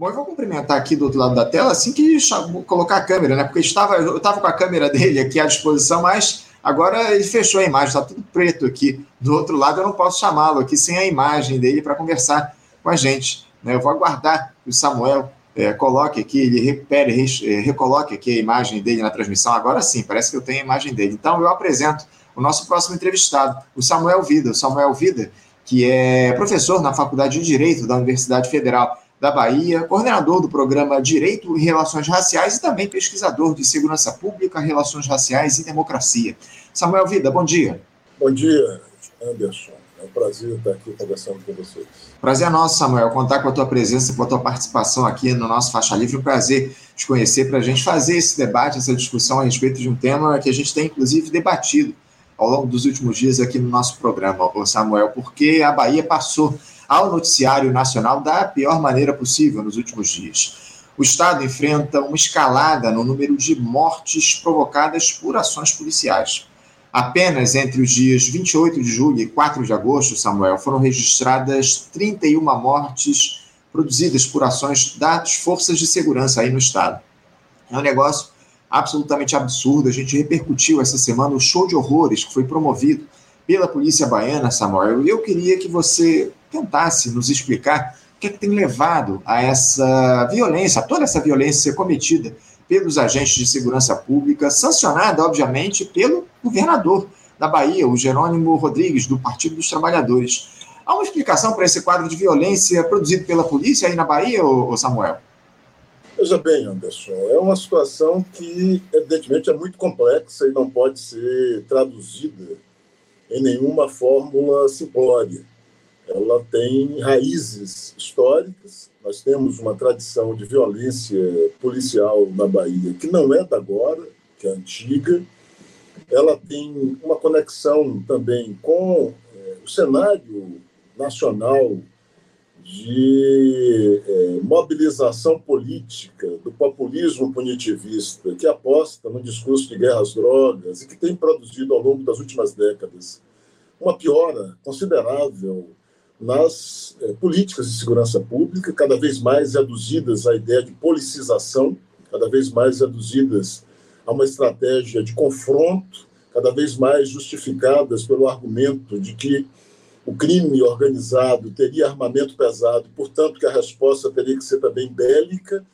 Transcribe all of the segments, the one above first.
Bom, eu vou cumprimentar aqui do outro lado da tela assim que colocar a câmera, né? Porque estava, eu estava com a câmera dele aqui à disposição, mas agora ele fechou a imagem, está tudo preto aqui. Do outro lado, eu não posso chamá-lo aqui sem a imagem dele para conversar com a gente. Né? Eu vou aguardar que o Samuel é, coloque aqui, ele repere, é, recoloque aqui a imagem dele na transmissão. Agora sim, parece que eu tenho a imagem dele. Então, eu apresento o nosso próximo entrevistado, o Samuel Vida. O Samuel Vida, que é professor na Faculdade de Direito da Universidade Federal da Bahia, coordenador do programa Direito e Relações Raciais e também pesquisador de Segurança Pública, Relações Raciais e Democracia. Samuel Vida, bom dia. Bom dia, Anderson. É um prazer estar aqui conversando com vocês. Prazer é nosso, Samuel, contar com a tua presença, com a tua participação aqui no nosso Faixa Livre. Um prazer te conhecer para a gente fazer esse debate, essa discussão a respeito de um tema que a gente tem, inclusive, debatido ao longo dos últimos dias aqui no nosso programa, Samuel, porque a Bahia passou ao noticiário nacional da pior maneira possível nos últimos dias. O Estado enfrenta uma escalada no número de mortes provocadas por ações policiais. Apenas entre os dias 28 de julho e 4 de agosto, Samuel, foram registradas 31 mortes produzidas por ações das forças de segurança aí no Estado. É um negócio absolutamente absurdo. A gente repercutiu essa semana o show de horrores que foi promovido pela polícia baiana, Samuel. E eu queria que você tentasse nos explicar o que, é que tem levado a essa violência, a toda essa violência ser cometida pelos agentes de segurança pública, sancionada, obviamente, pelo governador da Bahia, o Jerônimo Rodrigues, do Partido dos Trabalhadores. Há uma explicação para esse quadro de violência produzido pela polícia aí na Bahia, Samuel? Veja bem, Anderson, é uma situação que, evidentemente, é muito complexa e não pode ser traduzida em nenhuma fórmula simplória ela tem raízes históricas. Nós temos uma tradição de violência policial na Bahia que não é da agora, que é antiga. Ela tem uma conexão também com é, o cenário nacional de é, mobilização política do populismo punitivista que aposta no discurso de guerra às drogas e que tem produzido ao longo das últimas décadas uma piora considerável nas é, políticas de segurança pública, cada vez mais reduzidas à ideia de policização, cada vez mais reduzidas a uma estratégia de confronto, cada vez mais justificadas pelo argumento de que o crime organizado teria armamento pesado, portanto que a resposta teria que ser também bélica.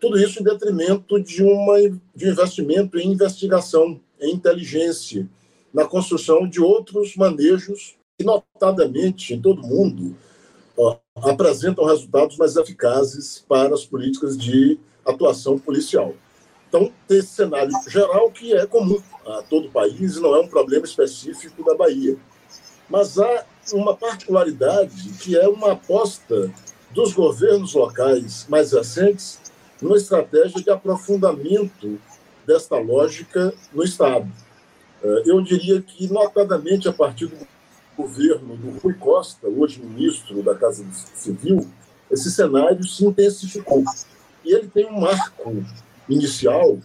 Tudo isso em detrimento de, uma, de um investimento em investigação, em inteligência, na construção de outros manejos que, notadamente, em todo o mundo, ó, apresentam resultados mais eficazes para as políticas de atuação policial. Então, tem esse cenário geral que é comum a todo o país não é um problema específico da Bahia. Mas há uma particularidade que é uma aposta dos governos locais mais recentes numa estratégia de aprofundamento desta lógica no Estado. Eh, eu diria que, notadamente, a partir do governo do Rui Costa, hoje ministro da Casa Civil, esse cenário se intensificou. E ele tem um marco inicial,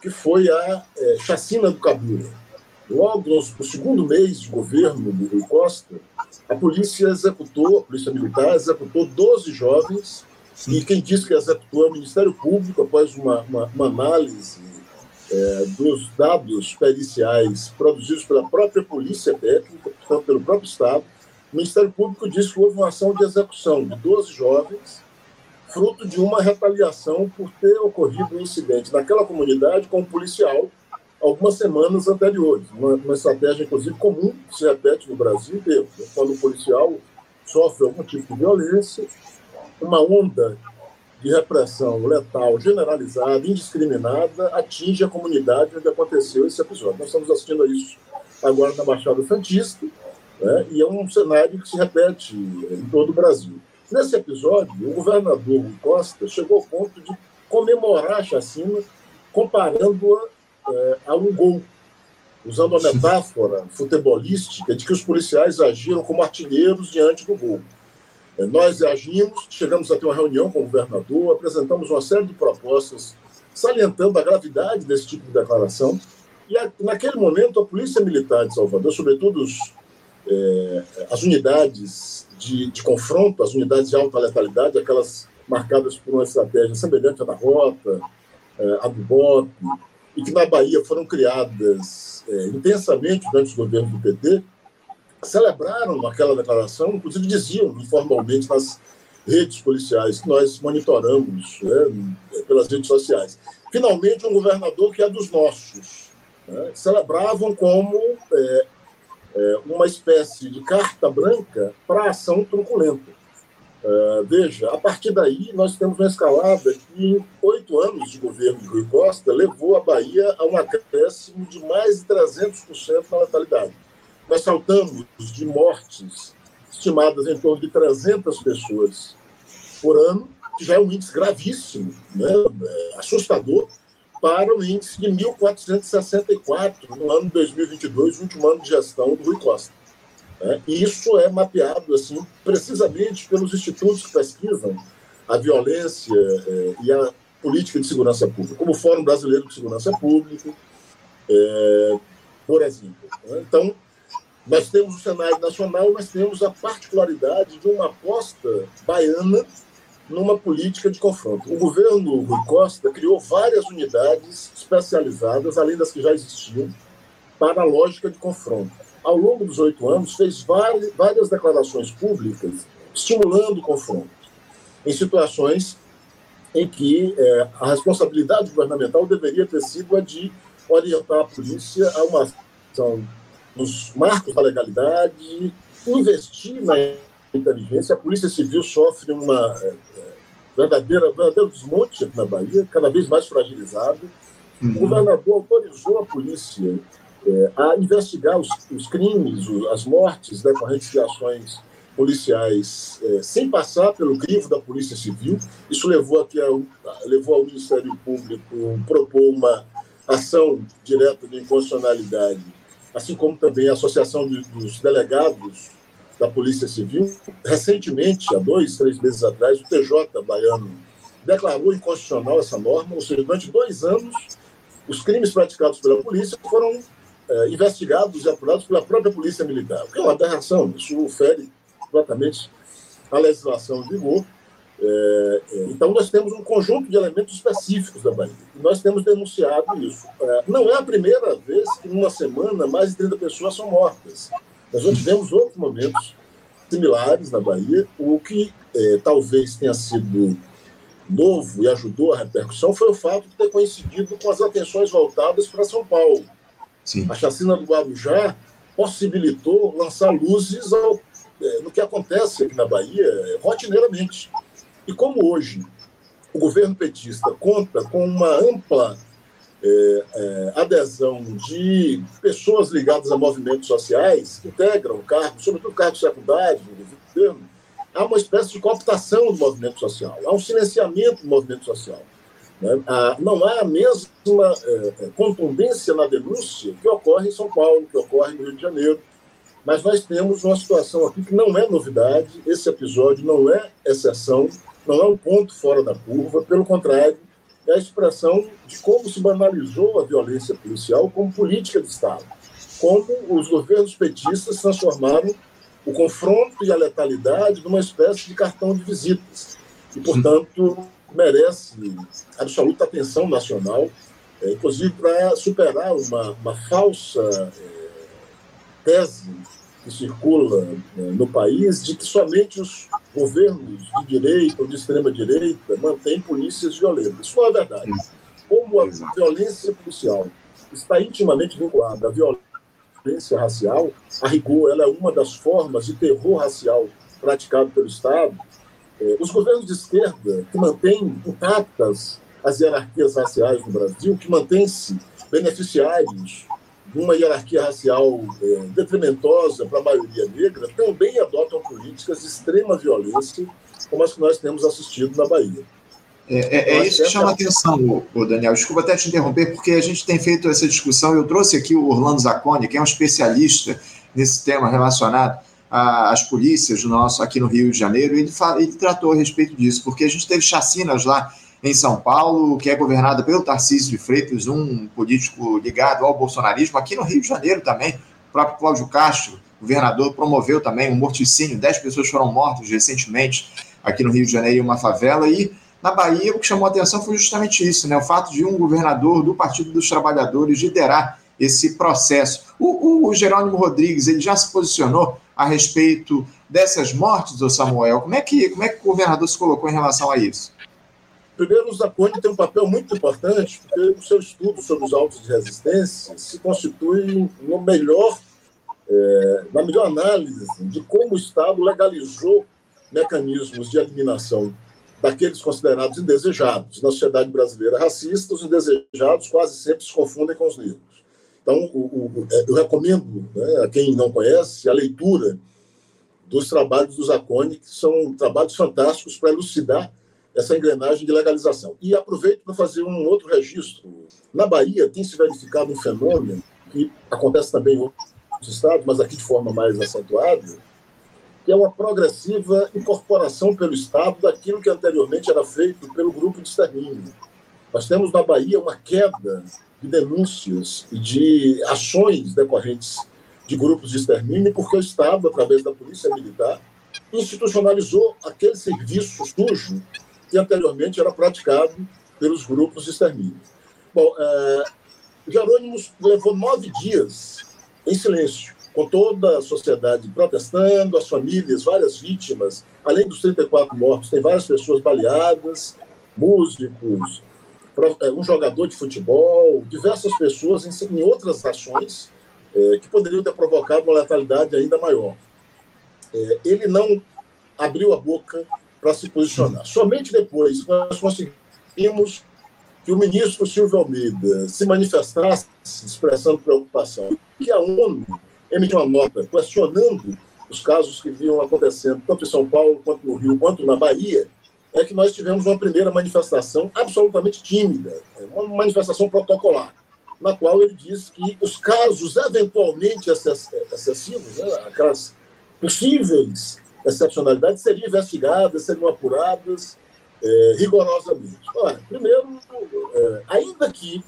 que foi a é, chacina do Cabula. Logo no segundo mês de governo do Rui Costa, a polícia executou, a polícia militar executou 12 jovens, e quem disse que executou é o Ministério Público, após uma, uma, uma análise é, dos dados periciais produzidos pela própria Polícia Técnica, portanto, pelo próprio Estado, o Ministério Público disse que houve uma ação de execução de 12 jovens, fruto de uma retaliação por ter ocorrido um incidente naquela comunidade com um policial algumas semanas anteriores. Uma, uma estratégia, inclusive, comum que se repete no Brasil inteiro. Quando o policial sofre algum tipo de violência, uma onda de repressão letal generalizada, indiscriminada, atinge a comunidade onde aconteceu esse episódio. Nós estamos assistindo a isso agora na Baixada Santista, né, e é um cenário que se repete em todo o Brasil. Nesse episódio, o governador Costa chegou ao ponto de comemorar a chacina comparando-a é, a um gol, usando a metáfora futebolística de que os policiais agiram como artilheiros diante do gol. É, nós agimos, chegamos a ter uma reunião com o governador, apresentamos uma série de propostas salientando a gravidade desse tipo de declaração. E naquele momento, a Polícia Militar de Salvador, sobretudo os, é, as unidades de, de, confronto, as unidades de alta letalidade, aquelas marcadas por uma estratégia semelhante à da Rota, é, a do BOP, e que na Bahia foram criadas é, intensamente durante os governos do PT, celebraram aquela declaração, inclusive diziam informalmente nas redes policiais que nós monitoramos né, pelas redes sociais. Finalmente, um governador que é dos nossos. Né, celebravam como é, é, uma espécie de carta branca para ação truculenta. Uh, veja, a partir daí, nós temos uma escalada que, em oito anos de governo de Rui Costa, levou a Bahia a um acréscimo de mais de 300% na letalidade. Nós saltamos de mortes estimadas em torno de 300 pessoas por ano, que já é um índice gravíssimo, né? É assustador, para o índice de 1.464 no ano de 2022, o último ano de gestão do Rui Costa. Né? E isso é mapeado assim precisamente pelos institutos que pesquisam a violência é, e a política de segurança pública, como o Fórum Brasileiro de Segurança Pública, é, por exemplo. Né? Então, nós temos o cenário nacional, mas temos a particularidade de uma aposta baiana numa política de confronto. O governo Rui Costa criou várias unidades especializadas, além das que já existiam, para a lógica de confronto. Ao longo dos oito anos, fez várias declarações públicas estimulando o confronto, em situações em que é, a responsabilidade governamental deveria ter sido a de orientar a polícia a uma ação nos marcos da legalidade, investir na inteligência. A Polícia Civil sofre uma é, é, verdadeira, verdadeiro desmonte aqui na Bahia, cada vez mais fragilizado. Uhum. O governador autorizou a polícia é, a investigar os, os, crimes, as mortes decorrentes de ações policiais é, sem passar pelo crivo da Polícia Civil. Isso levou, aqui ao, levou ao Ministério Público propor uma ação direta de inconstitucionalidade, assim como também a Associação dos Delegados da Polícia Civil. Recentemente, há dois, três meses atrás, o TJ baiano declarou inconstitucional essa norma, ou seja, durante dois anos, os crimes praticados pela polícia foram é, investigados e apurados pela própria Polícia Militar, o que é uma aberração, isso fere completamente a legislação em vigor. É, é, então, nós temos um conjunto de elementos específicos da Bahia. E nós temos denunciado isso. É, não é a primeira vez que, numa semana, mais de 30 pessoas são mortas. Nós já tivemos outros momentos similares na Bahia. O que é, talvez tenha sido novo e ajudou a repercussão foi o fato de ter coincidido com as atenções voltadas para São Paulo. Sim. A chacina do Guarujá possibilitou lançar luzes ao, é, no que acontece aqui na Bahia rotineiramente. E como hoje o governo petista conta com uma ampla é, é, adesão de pessoas ligadas a movimentos sociais, que integram cargos, sobretudo cargos secundários no governo, há uma espécie de cooptação do movimento social, há um silenciamento do movimento social. Né? não há a mesma é, é, contundência na denúncia que ocorre em São Paulo, que ocorre no Rio de Janeiro, mas nós temos uma situação aqui que não é novidade, esse episódio não é exceção, não é um ponto fora da curva, pelo contrário, é a expressão de como se banalizou a violência policial como política de Estado, como os governos petistas transformaram o confronto e a letalidade numa espécie de cartão de visitas. E, portanto, merece absoluta atenção nacional, é, inclusive para superar uma, uma falsa é, tese que circula é, no país de que somente os governos de direita ou de extrema direita mantêm polícias violentas. Isso é verdade. Como a violência policial está intimamente vinculada à violência racial, a rigor, ela é uma das formas de terror racial praticado pelo Estado. É, os governos de esquerda que mantêm intactas as hierarquias raciais no Brasil, que mantêm-se beneficiários uma hierarquia racial é, detrimentosa para a maioria negra, também adotam políticas de extrema violência, como as que nós temos assistido na Bahia. É, é, é isso que chama a atenção, o Daniel. Desculpa até te interromper, porque a gente tem feito essa discussão. Eu trouxe aqui o Orlando Zacconi, que é um especialista nesse tema relacionado às polícias nosso aqui no Rio de Janeiro. Ele, fala, ele tratou a respeito disso, porque a gente teve chacinas lá em São Paulo, que é governada pelo Tarcísio de Freitas, um político ligado ao bolsonarismo, aqui no Rio de Janeiro também, o próprio Cláudio Castro, governador, promoveu também um morticínio, dez pessoas foram mortas recentemente aqui no Rio de Janeiro, em uma favela, e na Bahia o que chamou a atenção foi justamente isso, né? O fato de um governador do Partido dos Trabalhadores liderar esse processo. O, o, Jerônimo Rodrigues, ele já se posicionou a respeito dessas mortes, do Samuel? Como é, que, como é que o governador se colocou em relação a isso? Primeiro, o tem um papel muito importante, porque o seu estudo sobre os autos de resistência se constitui no melhor, é, na melhor análise de como o Estado legalizou mecanismos de eliminação daqueles considerados indesejados. Na sociedade brasileira racista, os indesejados quase sempre se confundem com os negros. Então, o, o, é, eu recomendo né, a quem não conhece a leitura dos trabalhos do Zacone, que são trabalhos fantásticos para elucidar essa engrenagem de legalização. E aproveito para fazer um outro registro. Na Bahia tem se verificado um fenômeno que acontece também em outros estados, mas aqui de forma mais acentuada, que é uma progressiva incorporação pelo Estado daquilo que anteriormente era feito pelo grupo de extermínio. Nós temos na Bahia uma queda de denúncias e de ações decorrentes de grupos de extermínio, porque o Estado, através da Polícia Militar, institucionalizou aquele serviço sujo que anteriormente era praticado pelos grupos de extermínio. Bom, é, Jerônimos levou nove dias em silêncio, com toda a sociedade protestando, as famílias, várias vítimas, além dos 34 mortos, tem várias pessoas baleadas, músicos, é, um jogador de futebol, diversas pessoas em, em outras ações é, que poderiam ter provocado uma letalidade ainda maior. É, ele não abriu a boca para se posicionar. Somente depois nós conseguimos que o ministro Silvio Almeida se manifestasse expressando preocupação, que a ONU emitiu uma nota questionando os casos que vinham acontecendo tanto em São Paulo, quanto no Rio, quanto na Bahia, é que nós tivemos uma primeira manifestação absolutamente tímida, uma manifestação protocolar, na qual ele disse que os casos eventualmente excessivos, né, aquelas possíveis excepcionalidades, seriam investigadas, seriam apuradas é, rigorosamente. Olha, primeiro, é, ainda que,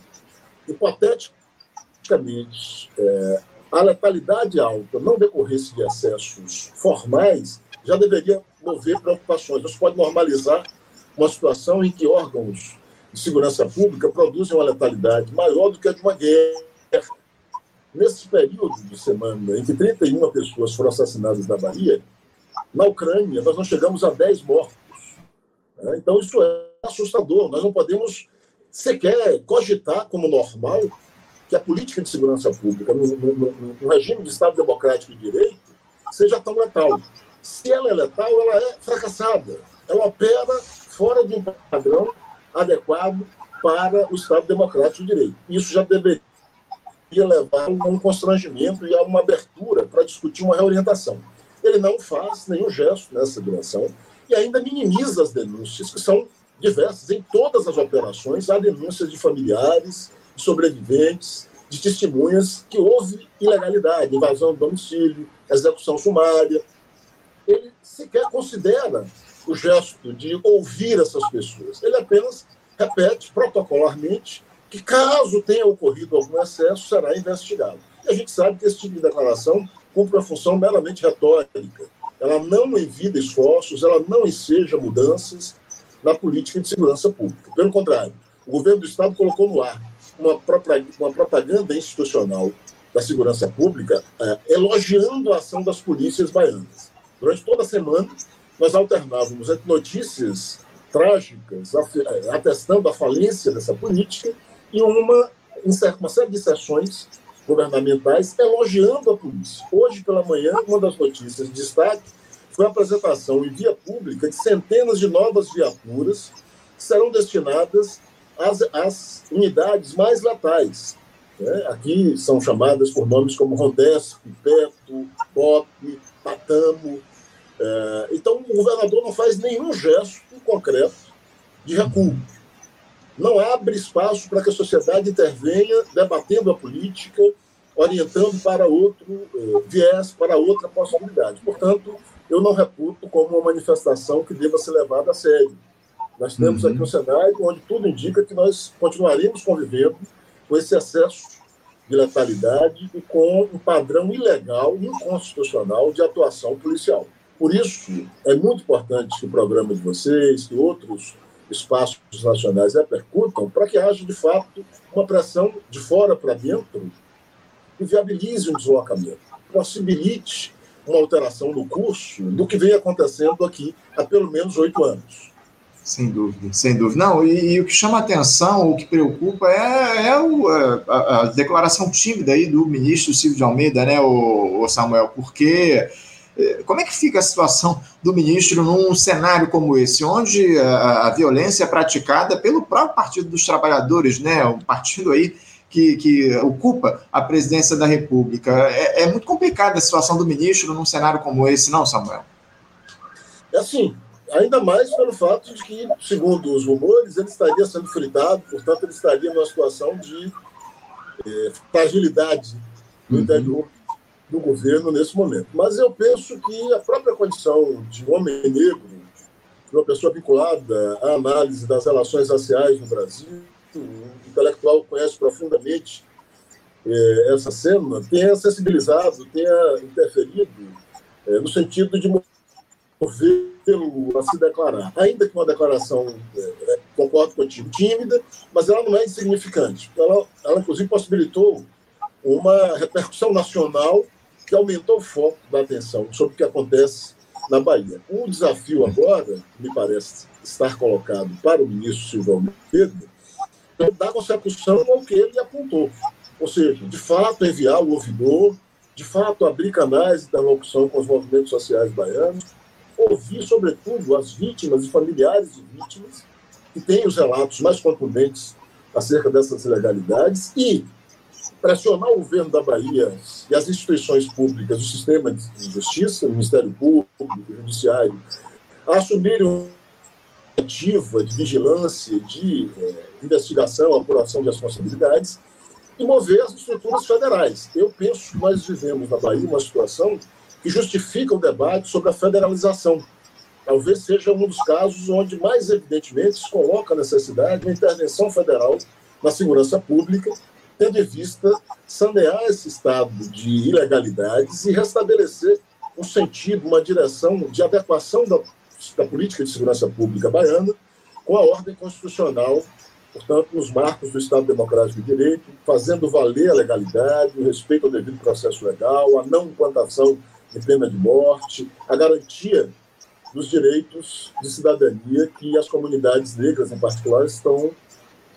hipoteticamente, é, a letalidade alta não decorresse de acessos formais, já deveria mover preocupações. Isso pode normalizar uma situação em que órgãos de segurança pública produzem uma letalidade maior do que a de uma guerra. Nesse período de semana em que 31 pessoas foram assassinadas na Bahia, na Ucrânia nós não chegamos a 10 mortos. Né? Então isso é assustador. Nós não podemos sequer cogitar como normal que a política de segurança pública, no, no, no regime de Estado democrático de direito, seja tão letal se ela é letal, ela é fracassada. Ela opera fora de um padrão adequado para o Estado Democrático de Direito. Isso já deveria levar a um constrangimento e a uma abertura para discutir uma reorientação. Ele não faz nenhum gesto nessa direção e ainda minimiza as denúncias, que são diversas. Em todas as operações, há denúncias de familiares, de sobreviventes, de testemunhas que houve ilegalidade, invasão do domicílio, execução sumária, ele sequer considera o gesto de ouvir essas pessoas. Ele apenas repete protocolarmente que, caso tenha ocorrido algum excesso, será investigado. E a gente sabe que esse tipo de declaração cumpre uma função meramente retórica. Ela não evita esforços, ela não enseja mudanças na política de segurança pública. Pelo contrário, o governo do Estado colocou no ar uma, propaganda institucional da segurança pública eh, elogiando a ação das polícias baianas. Durante toda a semana, nós alternávamos entre notícias trágicas, eh, atestando a falência dessa política, e uma, uma série de sessões governamentais elogiando a polícia. Hoje, pela manhã, uma das notícias de destaque foi a apresentação em via pública de centenas de novas viaturas que serão destinadas às, às unidades mais letais. Né? Aqui são chamadas por nomes como Rondesp, Peto, BOP, Patamo, é, então, o governador não faz nenhum gesto concreto de recuo. Não abre espaço para que a sociedade intervenha debatendo a política, orientando para outro é, viés, para outra possibilidade. Portanto, eu não reputo como uma manifestação que deva ser levada a sério. Nós temos uhum. aqui um cenário onde tudo indica que nós continuaremos convivendo com esse excesso de letalidade e com um padrão ilegal, inconstitucional de atuação policial. Por isso, é muito importante que o programa de vocês, que outros espaços nacionais repercutam, para que haja, de fato, uma pressão de fora para dentro que viabilize um deslocamento, possibilite uma alteração no curso do que vem acontecendo aqui há pelo menos oito anos. Sem dúvida, sem dúvida. Não, e, e, o que chama atenção, o que preocupa é, é o, a, a, declaração tímida aí do ministro Silvio de Almeida, né, o, o, Samuel, porque como é que fica a situação do ministro num cenário como esse, onde a, a violência é praticada pelo próprio Partido dos Trabalhadores, né, um partido aí que, que ocupa a presidência da República. É, é muito complicada a situação do ministro num cenário como esse, não, Samuel? É assim, Ainda mais pelo fato de que, segundo os rumores, ele estaria sendo fritado, portanto, ele estaria numa situação de é, fragilidade no uhum. interior do governo nesse momento. Mas eu penso que a própria condição de homem negro, de uma pessoa vinculada à análise das relações raciais no Brasil, um intelectual conhece profundamente é, essa cena, tenha sensibilizado, tenha interferido é, no sentido de governo a se declarar. Ainda que uma declaração, é, concordo contigo, tímida, mas ela não é insignificante. Ela, ela, inclusive, possibilitou uma repercussão nacional que aumentou o foco da atenção sobre o que acontece na Bahia. O desafio agora, me parece estar colocado para o ministro Silvio Almeida, é dar consecução ao que ele apontou. Ou seja, de fato, enviar o ouvidor, de fato, abrir canais de interlocução com os movimentos sociais baianos, ouvir, sobretudo, as vítimas e familiares de vítimas, que têm os relatos mais contundentes acerca dessas ilegalidades, e pressionar o governo da Bahia e as instituições públicas, o sistema de justiça, o Ministério Público, o Judiciário, a assumirem uma ativa de vigilância, de eh, investigação, apuração de responsabilidades, e mover as estruturas federais. Eu penso que nós vivemos na Bahia uma situação que justifica o debate sobre a federalização. Talvez seja um dos casos onde mais evidentemente se coloca a necessidade de intervenção federal na segurança pública, tendo em vista sanear esse estado de ilegalidades e restabelecer um sentido, uma direção de adequação da, da política de segurança pública baiana com a ordem constitucional, portanto, nos marcos do Estado Democrático de Direito, fazendo valer a legalidade, o respeito ao devido processo legal, a não implantação de pena de morte, a garantia dos direitos de cidadania que as comunidades negras, em particular, estão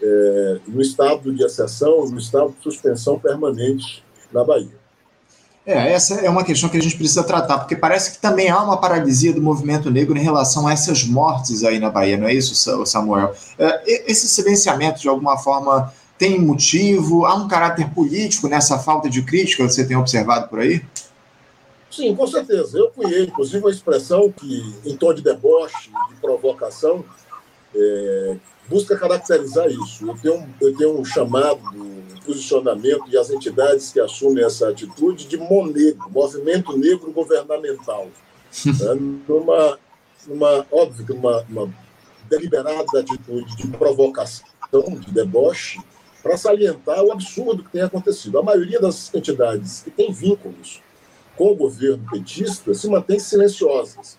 é, no estado de exceção, no estado de suspensão permanente na Bahia. É, essa é uma questão que a gente precisa tratar, porque parece que também há uma paralisia do movimento negro em relação a essas mortes aí na Bahia, não é isso, Samuel? É, esse silenciamento, de alguma forma, tem motivo? Há um caráter político nessa falta de crítica que você tem observado por aí? Sim, com certeza. Eu cunhei, inclusive, uma expressão que, em tom de deboche, de provocação, é, busca caracterizar isso. Eu tenho, eu tenho um chamado, um posicionamento e as entidades que assumem essa atitude de MONEGRO, Movimento Negro Governamental. é, numa, numa, óbvio, uma, uma deliberada atitude de provocação, de deboche, para salientar o absurdo que tem acontecido. A maioria das entidades que têm vínculos com o governo petista se mantêm silenciosas.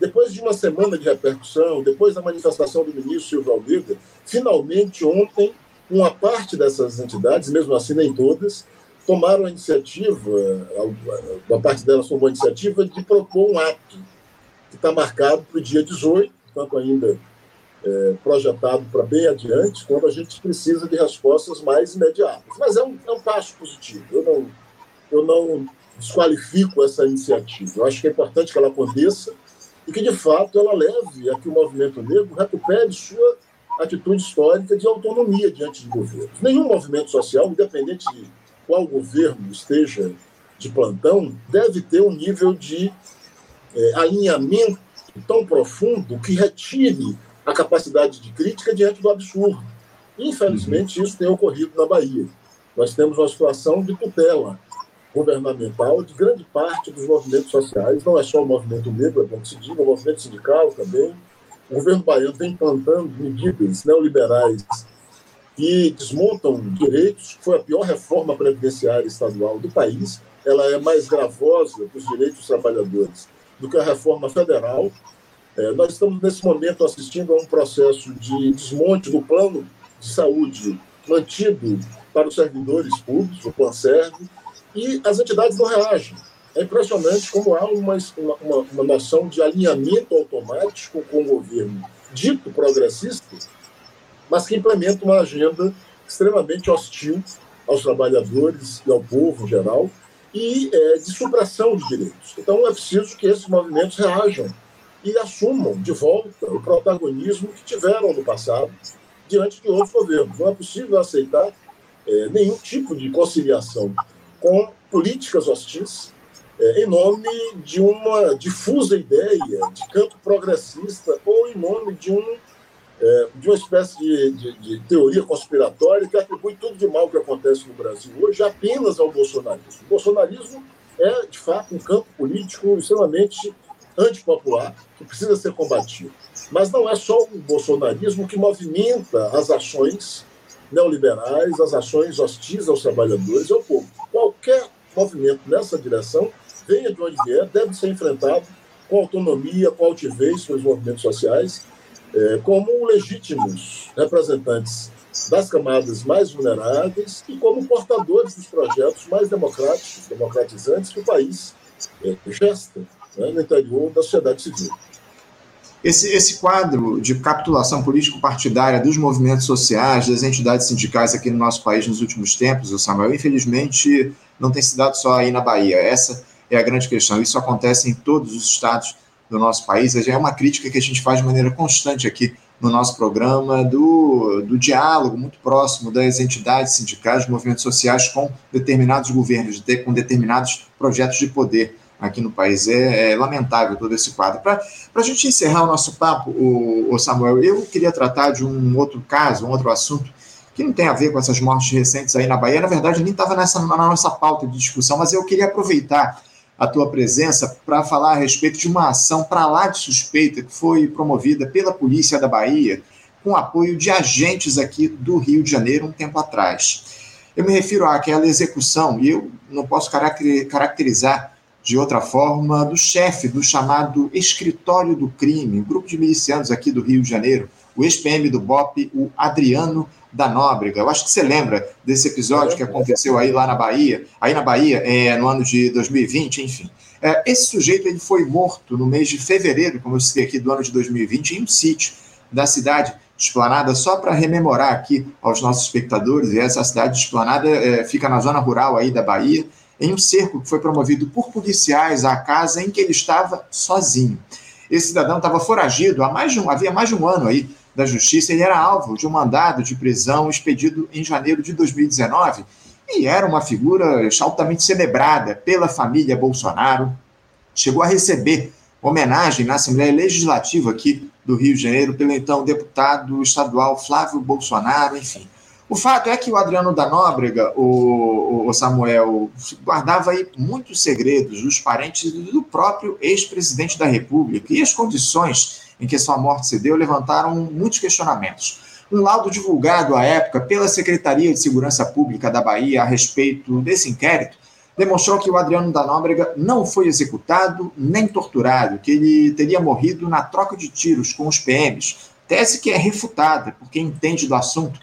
Depois de uma semana de repercussão, depois da manifestação do ministro Silvio Almeida, finalmente ontem, uma parte dessas entidades, mesmo assim nem todas, tomaram a iniciativa, uma parte delas tomou a iniciativa de propor um ato que está marcado para o dia 18, portanto ainda é, projetado para bem adiante, quando a gente precisa de respostas mais imediatas. Mas é um, é um passo positivo. Eu não, eu não desqualifico essa iniciativa. Eu acho que é importante que ela aconteça e que, de fato, ela leve a que o movimento negro recupere sua atitude histórica de autonomia diante de governos. Nenhum movimento social, independente de qual governo esteja de plantão, deve ter um nível de é, alinhamento tão profundo que retire a capacidade de crítica diante do absurdo. Infelizmente, isso tem ocorrido na Bahia. Nós temos uma situação de tutela governamental de grande parte dos movimentos sociais, não é só o movimento negro, é bom que se diga, o movimento sindical também. O governo baiano vem implantando medidas neoliberais que desmontam direitos, foi a pior reforma previdenciária estadual do país, ela é mais gravosa para os direitos dos trabalhadores do que a reforma federal. É, nós estamos, nesse momento, assistindo a um processo de desmonte do plano de saúde mantido para os servidores públicos, o PlanServ, e as entidades não reagem. É impressionante como há uma, uma, uma noção de alinhamento automático com o governo dito progressista, mas que implementa uma agenda extremamente hostil aos trabalhadores e ao povo em geral, e é, de supressão de direitos. Então é preciso que esses movimentos reajam e assumam de volta o protagonismo que tiveram no passado diante de outros governos. Não é possível aceitar é, nenhum tipo de conciliação com políticas hostis é, em nome de uma difusa ideia de campo progressista ou em nome de um é, de uma espécie de, de, de, teoria conspiratória que atribui tudo de mal que acontece no Brasil hoje apenas ao bolsonarismo. O bolsonarismo é, de fato, um campo político extremamente antipopular que precisa ser combatido. Mas não é só o bolsonarismo que movimenta as ações neoliberais, as ações hostis aos trabalhadores e ao povo. Qualquer movimento nessa direção, venha de onde vier, deve ser enfrentado com autonomia, com altivez com os movimentos sociais é, como legítimos representantes das camadas mais vulneráveis e como portadores dos projetos mais democráticos, democratizantes que o país é, gesta né, no interior da sociedade civil. Esse, esse quadro de capitulação político-partidária dos movimentos sociais, das entidades sindicais aqui no nosso país nos últimos tempos, o Samuel, infelizmente não tem se dado só aí na Bahia. Essa é a grande questão. Isso acontece em todos os estados do nosso país. É uma crítica que a gente faz de maneira constante aqui no nosso programa, do, do diálogo muito próximo das entidades sindicais, movimentos sociais com determinados governos, com determinados projetos de poder aqui no país. É, é lamentável todo esse quadro. Para a gente encerrar o nosso papo, o, o, Samuel, eu queria tratar de um outro caso, um outro assunto, que não tem a ver com essas mortes recentes aí na Bahia. Na verdade, nem estava nessa na nossa pauta de discussão, mas eu queria aproveitar a tua presença para falar a respeito de uma ação para lá de suspeita que foi promovida pela Polícia da Bahia com apoio de agentes aqui do Rio de Janeiro um tempo atrás. Eu me refiro àquela execução, e eu não posso caracterizar de outra forma, do chefe do chamado Escritório do Crime, um grupo de milicianos aqui do Rio de Janeiro, o ex-PM do BOP, o Adriano da Nóbrega. Eu acho que você lembra desse episódio que aconteceu aí lá na Bahia, aí na Bahia, é, no ano de 2020, enfim. É, esse sujeito ele foi morto no mês de fevereiro, como eu citei aqui, do ano de 2020, em um sítio da cidade de Esplanada, só para rememorar aqui aos nossos espectadores, e essa cidade de Esplanada é, fica na zona rural aí da Bahia, em um cerco que foi promovido por policiais à casa em que ele estava sozinho. Esse cidadão estava foragido há mais de um, havia mais de um ano aí da Justiça, ele era alvo de um mandado de prisão expedido em janeiro de 2019 e era uma figura altamente celebrada pela família Bolsonaro. Chegou a receber homenagem na Assembleia Legislativa aqui do Rio de Janeiro pelo então deputado estadual Flávio Bolsonaro, enfim. O fato é que o Adriano da Nóbrega, o, o Samuel, guardava aí muitos segredos dos parentes do próprio ex-presidente da República e as condições em que sua morte se deu levantaram muitos questionamentos. Um laudo divulgado à época pela Secretaria de Segurança Pública da Bahia a respeito desse inquérito demonstrou que o Adriano da Nóbrega não foi executado nem torturado, que ele teria morrido na troca de tiros com os PMs, tese que é refutada por quem entende do assunto,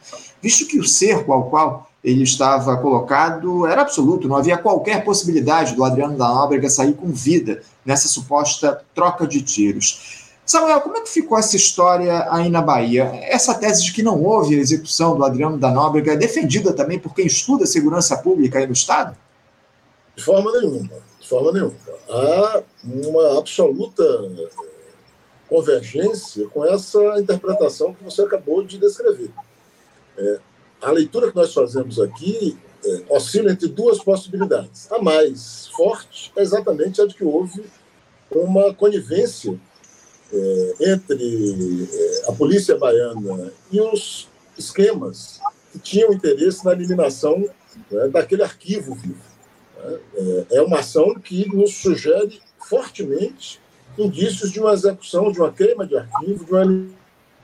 visto que o cerco ao qual ele estava colocado era absoluto, não havia qualquer possibilidade do Adriano da Nóbrega sair com vida nessa suposta troca de tiros. Samuel, como é que ficou essa história aí na Bahia? Essa tese de que não houve a execução do Adriano da Nóbrega é defendida também por quem estuda segurança pública aí no Estado? De forma nenhuma, de forma nenhuma. Há uma absoluta eh, convergência com essa interpretação que você acabou de descrever. É, a leitura que nós fazemos aqui é, oscila entre duas possibilidades. A mais forte é exatamente a de que houve uma conivência é, entre é, a polícia baiana e os esquemas que tinham interesse na eliminação né, daquele arquivo vivo. Né? É, é uma ação que nos sugere fortemente indícios de uma execução, de uma queima de arquivo, de uma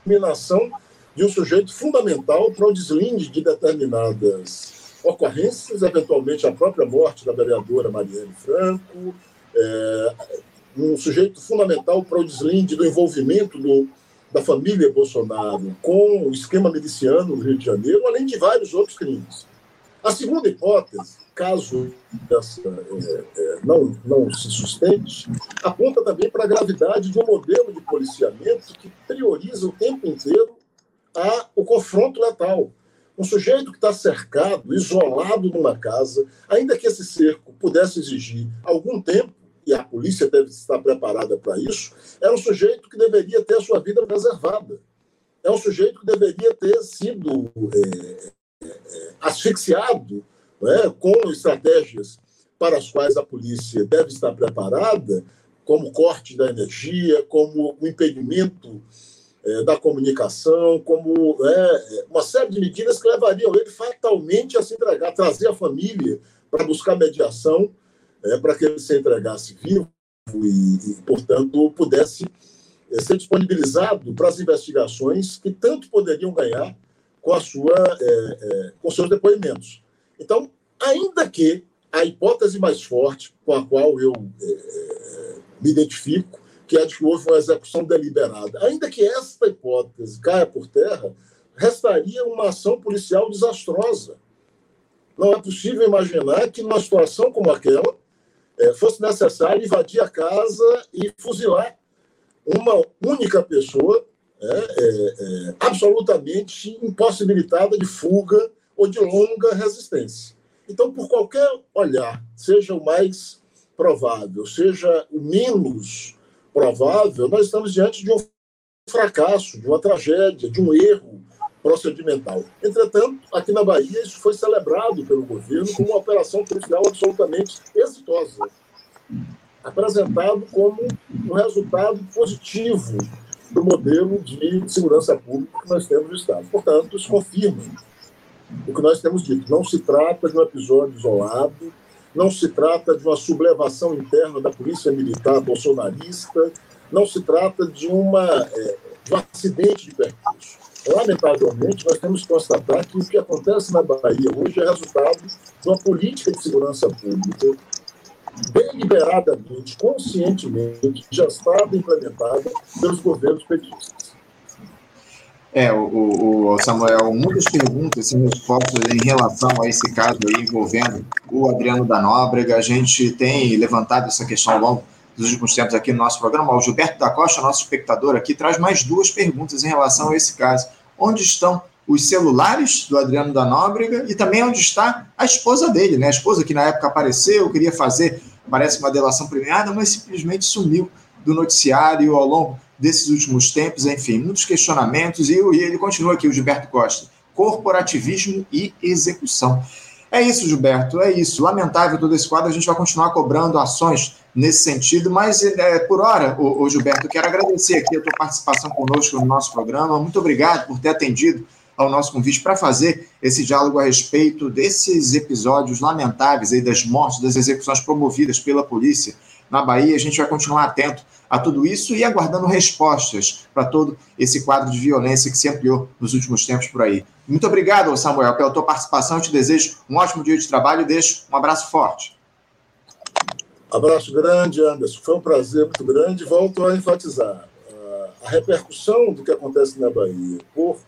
eliminação de um sujeito fundamental para o deslinde de determinadas ocorrências, eventualmente a própria morte da vereadora Marielle Franco, é, um sujeito fundamental para o deslinde do envolvimento do, da família Bolsonaro com o esquema miliciano no Rio de Janeiro, além de vários outros crimes. A segunda hipótese, caso essa é, é, não, não se sustente, aponta também para a gravidade de um modelo de policiamento que prioriza o tempo inteiro a, o confronto letal. Um sujeito que está cercado, isolado numa casa, ainda que esse cerco pudesse exigir algum tempo, e a polícia deve estar preparada para isso, é um sujeito que deveria ter a sua vida preservada. É um sujeito que deveria ter sido é, é, é asfixiado né, com estratégias para as quais a polícia deve estar preparada, como corte da energia, como o impedimento é, da comunicação, como é, uma série de medidas que levariam ele fatalmente a se entregar, trazer a família para buscar mediação é, para que ele se entregasse vivo e, e portanto, pudesse é, ser disponibilizado para as investigações que tanto poderiam ganhar com a sua é, é, com seus depoimentos. Então, ainda que a hipótese mais forte com a qual eu me identifico, que é de que houve uma execução deliberada, ainda que esta hipótese caia por terra, restaria uma ação policial desastrosa. Não é possível imaginar que, numa situação como aquela, é, fosse necessário invadir a casa e fuzilar uma única pessoa é, é, absolutamente impossibilitada de fuga ou de longa resistência. Então, por qualquer olhar, seja o mais provável, seja o menos provável, nós estamos diante de um fracasso, de uma tragédia, de um erro procedimental. Entretanto, aqui na Bahia, isso foi celebrado pelo governo como uma operação policial absolutamente exitosa, apresentado como um resultado positivo do modelo de segurança pública que nós temos no Estado. Portanto, isso confirma o que nós temos dito. Não se trata de um episódio isolado, não se trata de uma sublevação interna da polícia militar bolsonarista, não se trata de, uma, é, de um acidente de percurso lamentavelmente, nós temos que constatar que o que acontece na Bahia hoje é resultado de uma política de segurança pública deliberadamente, conscientemente, já estava implementada pelos governos petistas. É, o, o, Samuel, muitas perguntas e respostas em relação a esse caso aí envolvendo o Adriano da Nóbrega. A gente tem levantado essa questão ao longo dos últimos tempos aqui no nosso programa. O Gilberto da Costa, nosso espectador aqui, traz mais duas perguntas em relação a esse caso. Onde estão os celulares do Adriano da Nóbrega e também onde está a esposa dele, né? A esposa que na época apareceu, queria fazer, parece uma delação premiada, mas simplesmente sumiu do noticiário ao longo desses últimos tempos, enfim, muitos questionamentos, e, e ele continua aqui, o Gilberto Costa, corporativismo e execução. É isso, Gilberto, é isso. Lamentável todo esse quadro, a gente vai continuar cobrando ações nesse sentido, mas é, por hora, o, Gilberto, quero agradecer aqui a tua participação conosco no nosso programa. Muito obrigado por ter atendido ao nosso convite para fazer esse diálogo a respeito desses episódios lamentáveis aí das mortes, das execuções promovidas pela polícia na Bahia. A gente vai continuar atento a tudo isso e aguardando respostas para todo esse quadro de violência que se ampliou nos últimos tempos por aí. Muito obrigado, Samuel, pela tua participação. Eu te desejo um ótimo dia de trabalho e deixo um abraço forte. Abraço grande, Anderson. Foi um prazer muito grande. Volto a enfatizar a repercussão do que acontece na Bahia por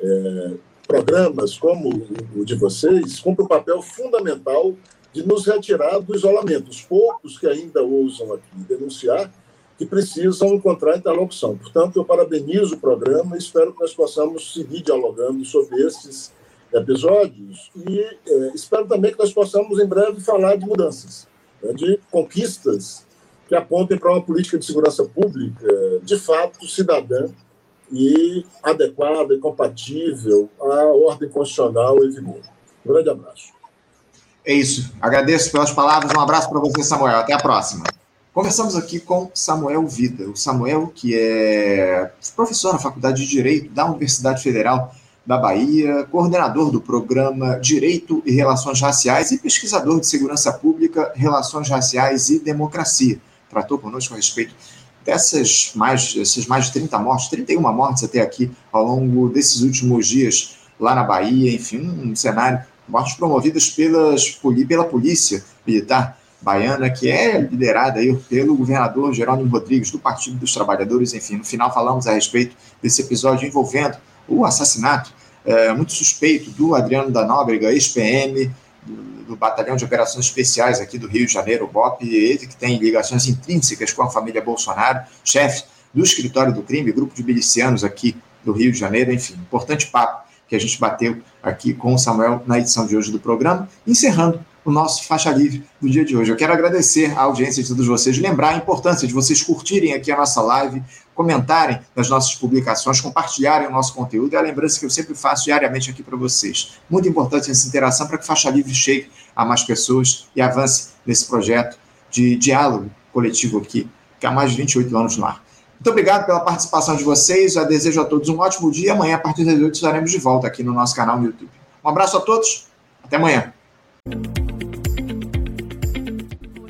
é, programas como o de vocês cumpre um papel fundamental de nos retirar do isolamento. Os poucos que ainda ousam aqui denunciar que precisam encontrar interlocução. Portanto, eu parabenizo o programa e espero que nós possamos seguir dialogando sobre esses episódios e é, espero também que nós possamos, em breve, falar de mudanças, né, de conquistas que apontem para uma política de segurança pública, de fato, cidadã e adequada e compatível à ordem constitucional em vigor. Um grande abraço. É isso. Agradeço pelas palavras. Um abraço para você, Samuel. Até a próxima. Conversamos aqui com Samuel Vida. O Samuel, que é professor na Faculdade de Direito da Universidade Federal da Bahia, coordenador do programa Direito e Relações Raciais e pesquisador de Segurança Pública, Relações Raciais e Democracia. Tratou conosco a respeito dessas mais, essas mais de 30 mortes, 31 mortes até aqui ao longo desses últimos dias lá na Bahia, enfim, um cenário, mortes promovidas pelas, pela polícia militar baiana, que é liderada aí pelo governador Jerônimo Rodrigues, do Partido dos Trabalhadores. Enfim, no final falamos a respeito desse episódio envolvendo o assassinato é, muito suspeito do Adriano da Nóbrega, ex-PM, do, Batalhão de Operações Especiais aqui do Rio de Janeiro, BOP, ele que tem ligações intrínsecas com a família Bolsonaro, chefe do escritório do crime, grupo de milicianos aqui do Rio de Janeiro, enfim, importante papo que a gente bateu aqui com o Samuel na edição de hoje do programa, encerrando o nosso faixa livre do dia de hoje. Eu quero agradecer a audiência de todos vocês, lembrar a importância de vocês curtirem aqui a nossa live, comentarem nas nossas publicações, compartilharem o nosso conteúdo. É a lembrança que eu sempre faço diariamente aqui para vocês. Muito importante essa interação para que Faixa Livre chegue a mais pessoas e avance nesse projeto de diálogo coletivo aqui, que há mais de 28 anos no ar. Muito obrigado pela participação de vocês. Eu desejo a todos um ótimo dia. Amanhã, a partir das 8, estaremos de volta aqui no nosso canal no YouTube. Um abraço a todos. Até amanhã.